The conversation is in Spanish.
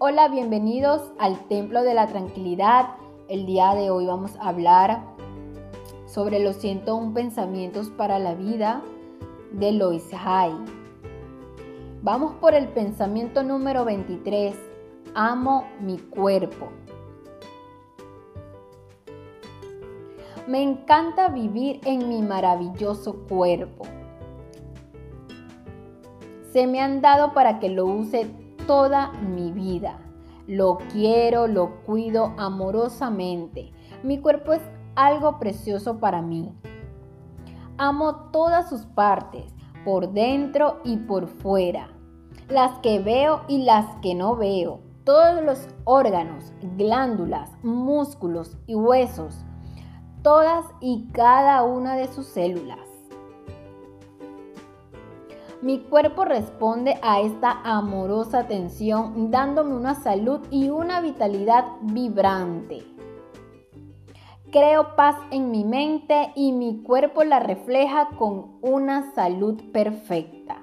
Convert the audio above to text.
Hola, bienvenidos al Templo de la Tranquilidad. El día de hoy vamos a hablar sobre los 101 pensamientos para la vida de Lois Hay. Vamos por el pensamiento número 23. Amo mi cuerpo. Me encanta vivir en mi maravilloso cuerpo. Se me han dado para que lo use toda mi vida. Lo quiero, lo cuido amorosamente. Mi cuerpo es algo precioso para mí. Amo todas sus partes, por dentro y por fuera. Las que veo y las que no veo. Todos los órganos, glándulas, músculos y huesos. Todas y cada una de sus células. Mi cuerpo responde a esta amorosa atención dándome una salud y una vitalidad vibrante. Creo paz en mi mente y mi cuerpo la refleja con una salud perfecta.